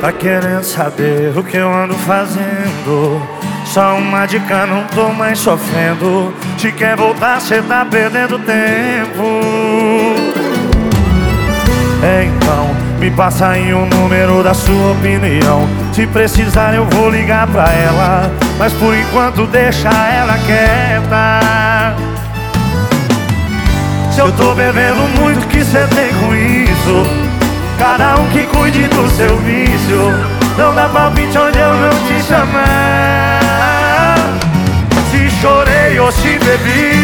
Tá querendo saber o que eu ando fazendo? Só uma dica, não tô mais sofrendo. Te quer voltar, cê tá perdendo tempo. Então, me passa aí o número da sua opinião. Se precisar eu vou ligar pra ela. Mas por enquanto deixa ela quieta. Se eu tô bebendo muito, que cê tem com isso? Cada um que cuide do seu vício. Não dá palpite onde eu não te chamar Se chorei ou se bebi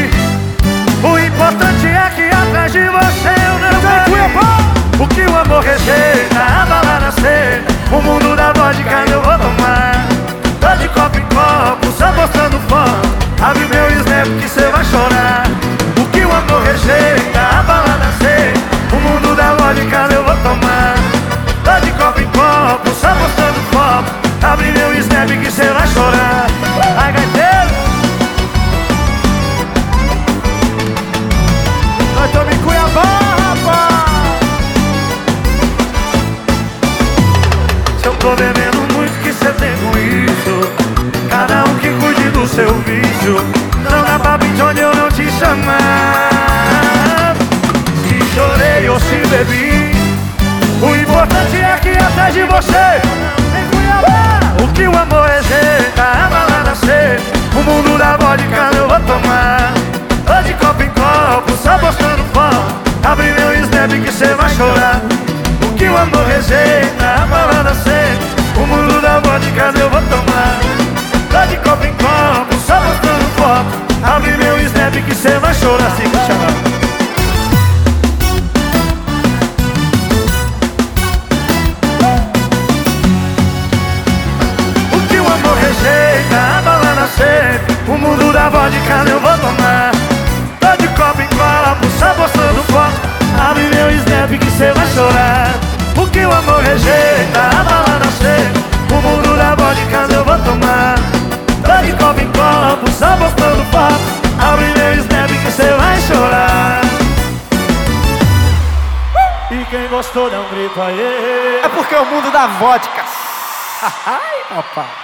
tô bebendo muito, que cê tem com isso? Cada um que cuide do seu vício. Não dá pra de onde eu não te chamar. Se chorei ou se bebi. O importante é que atrás de você que o amor jeito, a balada ser O mundo da vodka eu vou tomar. Tô de copo em copo, só postando foto. Abre meu snap que cê vai chorar. O que o amor rejeita, a ser O mundo da vodka eu vou tomar. Tô de copo em copo, só postando foto. Abre meu snap que cê vai chorar Se chamar. O mundo da vodka eu vou tomar rejeita, a balada seca O mundo da vodka eu vou tomar. Tô de copo em copo, só postando foto. Abre meu snap que cê vai chorar. E quem gostou dá um grito aí É porque é o mundo da vodka. Ai, papai